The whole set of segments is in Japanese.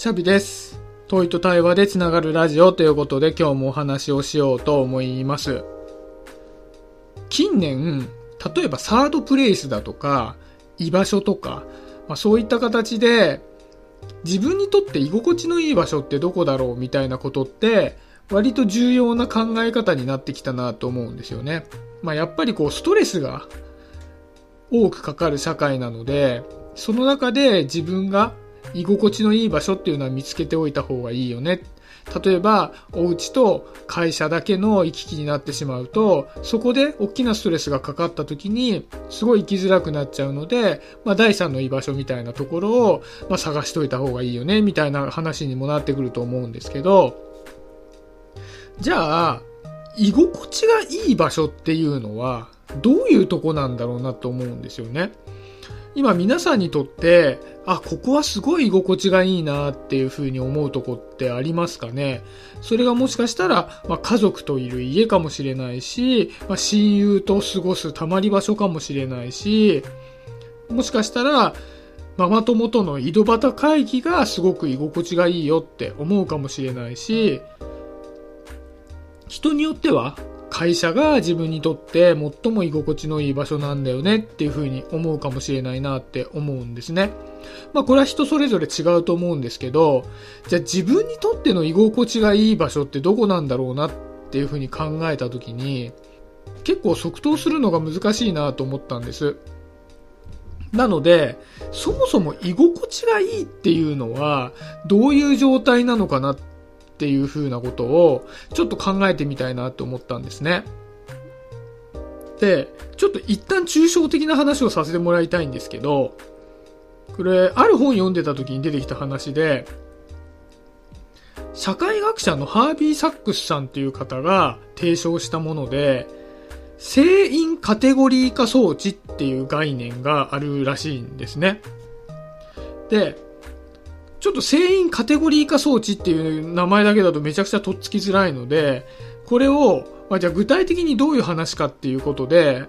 シャビです。問いと対話でつながるラジオということで今日もお話をしようと思います。近年、例えばサードプレイスだとか、居場所とか、まあ、そういった形で自分にとって居心地のいい場所ってどこだろうみたいなことって割と重要な考え方になってきたなと思うんですよね。まあ、やっぱりこうストレスが多くかかる社会なので、その中で自分が居心地のいい場所っていうのは見つけておいた方がいいよね。例えば、お家と会社だけの行き来になってしまうと、そこで大きなストレスがかかった時に、すごい生きづらくなっちゃうので、まあ、第三の居場所みたいなところを、まあ、探しといた方がいいよね、みたいな話にもなってくると思うんですけど、じゃあ、居心地がいい場所っていうのは、どういうとこなんだろうなと思うんですよね。今皆さんにとって、あ、ここはすごい居心地がいいなっていうふうに思うとこってありますかね？それがもしかしたら、まあ、家族といる家かもしれないし、まあ、親友と過ごすたまり場所かもしれないし、もしかしたら、ママ友との井戸端会議がすごく居心地がいいよって思うかもしれないし、人によっては会社が自分にとって最も居心地のいい場所なんだよねっていうふうに思うかもしれないなって思うんですね。まあこれは人それぞれ違うと思うんですけど、じゃあ自分にとっての居心地がいい場所ってどこなんだろうなっていうふうに考えたときに、結構即答するのが難しいなと思ったんです。なので、そもそも居心地がいいっていうのはどういう状態なのかなっていう風なことをちょっと考えてみたいなと思ったんですね。で、ちょっと一旦抽象的な話をさせてもらいたいんですけど、これ、ある本読んでた時に出てきた話で、社会学者のハービー・サックスさんっていう方が提唱したもので、成因カテゴリー化装置っていう概念があるらしいんですね。で、ちょっと成因カテゴリー化装置っていう名前だけだとめちゃくちゃとっつきづらいので、これを、まあ、じゃあ具体的にどういう話かっていうことで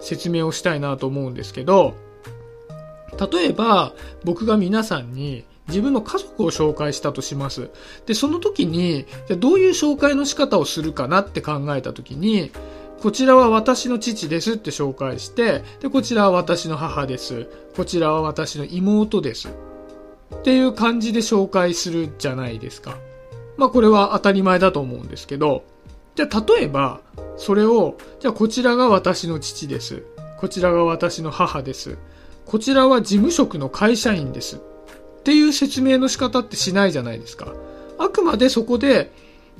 説明をしたいなと思うんですけど、例えば僕が皆さんに自分の家族を紹介したとします。で、その時に、じゃどういう紹介の仕方をするかなって考えた時に、こちらは私の父ですって紹介して、で、こちらは私の母です。こちらは私の妹です。っていう感じで紹介するじゃないですか。まあこれは当たり前だと思うんですけど、じゃあ例えば、それを、じゃあこちらが私の父です。こちらが私の母です。こちらは事務職の会社員です。っていう説明の仕方ってしないじゃないですか。あくまでそこで、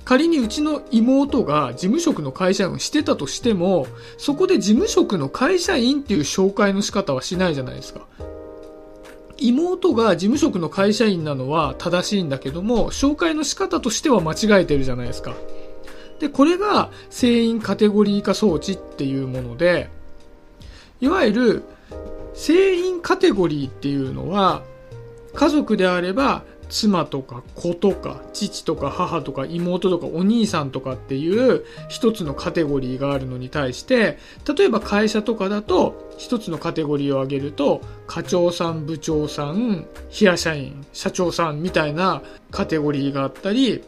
仮にうちの妹が事務職の会社員をしてたとしても、そこで事務職の会社員っていう紹介の仕方はしないじゃないですか。妹が事務職の会社員なのは正しいんだけども、紹介の仕方としては間違えてるじゃないですか。で、これが船員カテゴリー化装置っていうもので、いわゆる船員カテゴリーっていうのは、家族であれば妻とか子とか父とか母とか妹とかお兄さんとかっていう一つのカテゴリーがあるのに対して例えば会社とかだと一つのカテゴリーを挙げると課長さん部長さん平社員社長さんみたいなカテゴリーがあったり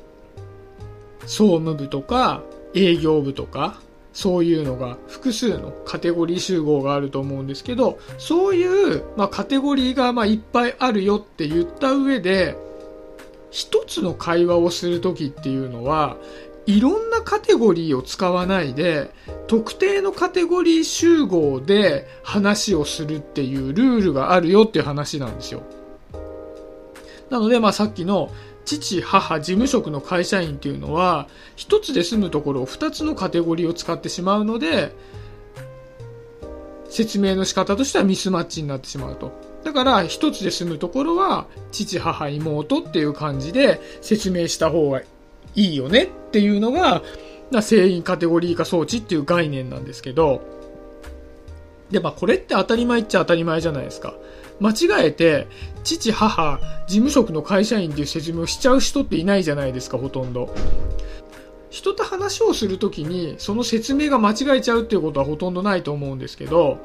総務部とか営業部とかそういうのが複数のカテゴリー集合があると思うんですけど、そういう、まあ、カテゴリーがまあいっぱいあるよって言った上で、一つの会話をするときっていうのは、いろんなカテゴリーを使わないで、特定のカテゴリー集合で話をするっていうルールがあるよっていう話なんですよ。なので、まあさっきの父、母、事務職の会社員っていうのは、一つで済むところを二つのカテゴリーを使ってしまうので、説明の仕方としてはミスマッチになってしまうと。だから、一つで済むところは、父、母、妹っていう感じで説明した方がいいよねっていうのが、成員カテゴリー化装置っていう概念なんですけど、で、まあこれって当たり前っちゃ当たり前じゃないですか。間違えて、父、母、事務職の会社員っていう説明をしちゃう人っていないじゃないですか、ほとんど。人と話をするときに、その説明が間違えちゃうっていうことはほとんどないと思うんですけど、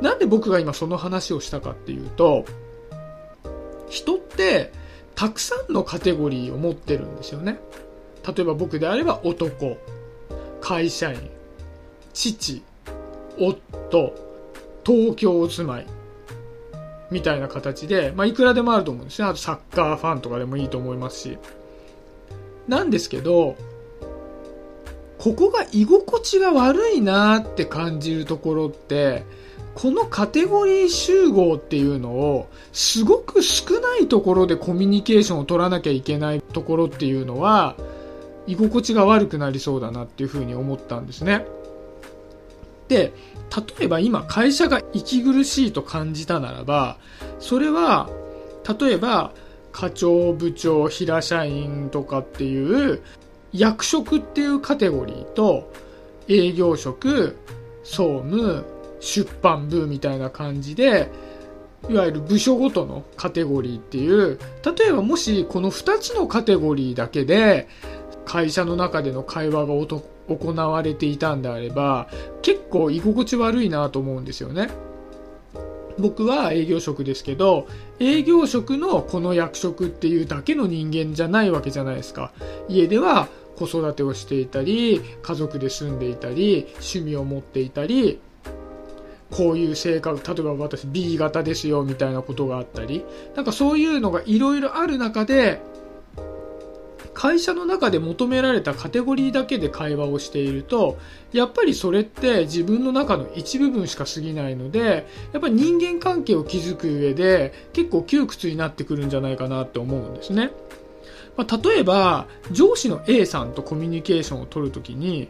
なんで僕が今その話をしたかっていうと、人ってたくさんのカテゴリーを持ってるんですよね。例えば僕であれば男、会社員、父、夫、東京住まい、みたいな形で、まあ、いくらでもあると思うんですね。あとサッカーファンとかでもいいと思いますし。なんですけど、ここが居心地が悪いなって感じるところって、このカテゴリー集合っていうのをすごく少ないところでコミュニケーションを取らなきゃいけないところっていうのは居心地が悪くなりそうだなっていうふうに思ったんですね。で、例えば今会社が息苦しいと感じたならば、それは例えば課長、部長、平社員とかっていう役職っていうカテゴリーと営業職、総務、出版部みたいな感じで、いわゆる部署ごとのカテゴリーっていう、例えばもしこの2つのカテゴリーだけで会社の中での会話が行われていたんであれば、結構居心地悪いなと思うんですよね。僕は営業職ですけど、営業職のこの役職っていうだけの人間じゃないわけじゃないですか。家では子育てをしていたり、家族で住んでいたり、趣味を持っていたり、こういう性格、例えば私 B 型ですよみたいなことがあったり、なんかそういうのがいろいろある中で、会社の中で求められたカテゴリーだけで会話をしていると、やっぱりそれって自分の中の一部分しか過ぎないので、やっぱり人間関係を築く上で結構窮屈になってくるんじゃないかなって思うんですね。まあ、例えば、上司の A さんとコミュニケーションを取るときに、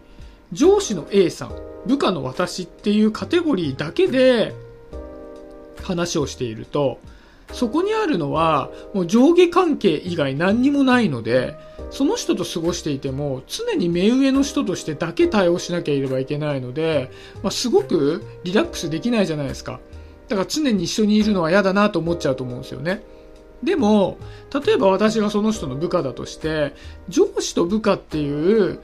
上司の A さん、部下の私っていうカテゴリーだけで話をしていると、そこにあるのは、もう上下関係以外何にもないので、その人と過ごしていても、常に目上の人としてだけ対応しなければいけないので、まあ、すごくリラックスできないじゃないですか。だから常に一緒にいるのは嫌だなと思っちゃうと思うんですよね。でも、例えば私がその人の部下だとして、上司と部下っていう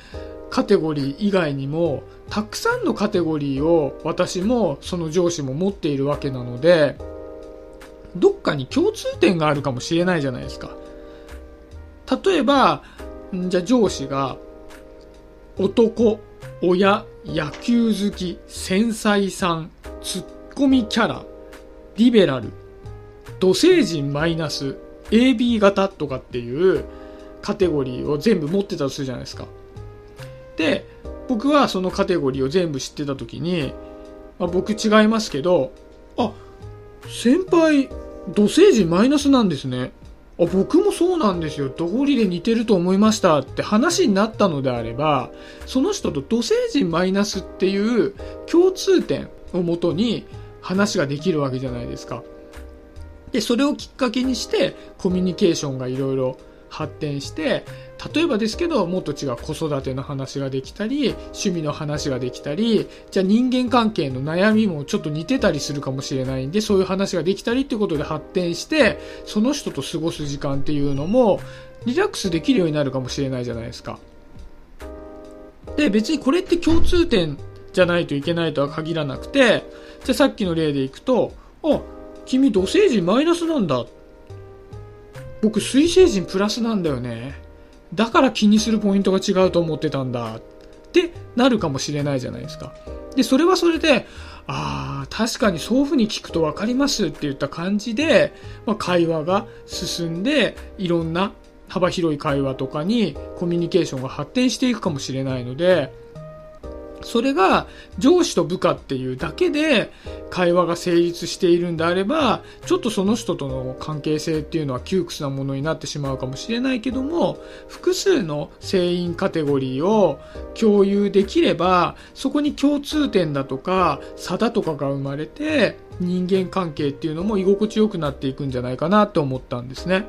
カテゴリー以外にも、たくさんのカテゴリーを私もその上司も持っているわけなので、どっかに共通点があるかもしれないじゃないですか。例えば、じゃあ上司が、男、親、野球好き、繊細さん、ツッコミキャラ、リベラル、土星人マイナス、AB 型とかっていうカテゴリーを全部持ってたとするじゃないですか。で、僕はそのカテゴリーを全部知ってた時に、まあ、僕違いますけど、あ、先輩、土星人マイナスなんですね。あ僕もそうなんですよ。道理で似てると思いましたって話になったのであれば、その人と土星人マイナスっていう共通点をもとに話ができるわけじゃないですか。で、それをきっかけにしてコミュニケーションがいろいろ発展して、例えばですけど、もっと違う子育ての話ができたり、趣味の話ができたり、じゃあ人間関係の悩みもちょっと似てたりするかもしれないんで、そういう話ができたりってことで発展して、その人と過ごす時間っていうのも、リラックスできるようになるかもしれないじゃないですか。で、別にこれって共通点じゃないといけないとは限らなくて、じゃあさっきの例でいくと、あ、君土星人マイナスなんだ。僕水星人プラスなんだよね。だから気にするポイントが違うと思ってたんだってなるかもしれないじゃないですか。で、それはそれで、ああ、確かにそういうふうに聞くと分かりますって言った感じで、まあ、会話が進んで、いろんな幅広い会話とかにコミュニケーションが発展していくかもしれないので、それが上司と部下っていうだけで会話が成立しているんであれば、ちょっとその人との関係性っていうのは窮屈なものになってしまうかもしれないけども、複数の成員カテゴリーを共有できれば、そこに共通点だとか差だとかが生まれて、人間関係っていうのも居心地よくなっていくんじゃないかなと思ったんですね。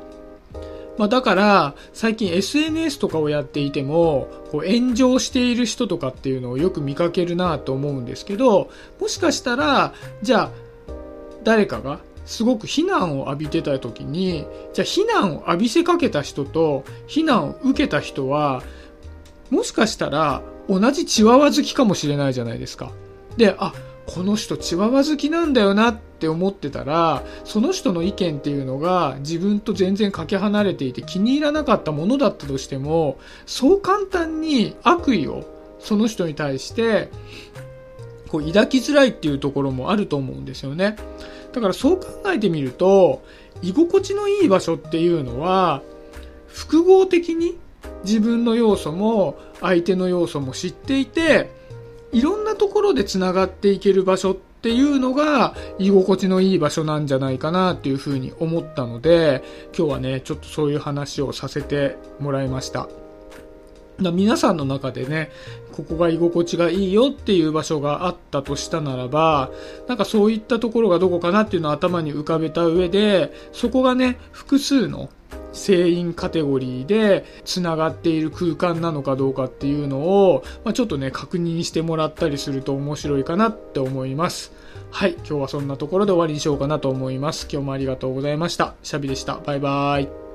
まあ、だから、最近 SNS とかをやっていても、こう炎上している人とかっていうのをよく見かけるなと思うんですけど、もしかしたら、じゃあ、誰かがすごく非難を浴びてた時に、じゃあ非難を浴びせかけた人と非難を受けた人は、もしかしたら同じチワワ好きかもしれないじゃないですか。で、あ、この人チワワ好きなんだよなっって思ってたら、その人の意見っていうのが自分と全然かけ離れていて気に入らなかったものだったとしても、そう簡単に悪意をその人に対してこう抱きづらいっていうところもあると思うんですよね。だからそう考えてみると、居心地のいい場所っていうのは、複合的に自分の要素も相手の要素も知っていて、いろんなところで繋がっていける場所ってっていうのが居心地のいい場所なんじゃないかなっていうふうに思ったので、今日はね、ちょっとそういう話をさせてもらいました。皆さんの中でね、ここが居心地がいいよっていう場所があったとしたならば、なんかそういったところがどこかなっていうのを頭に浮かべた上で、そこがね、複数の声員カテゴリーで繋がっている空間なのかどうかっていうのを、まあ、ちょっとね、確認してもらったりすると面白いかなって思います。はい、今日はそんなところで終わりにしようかなと思います。今日もありがとうございました。シャビでした。バイバーイ。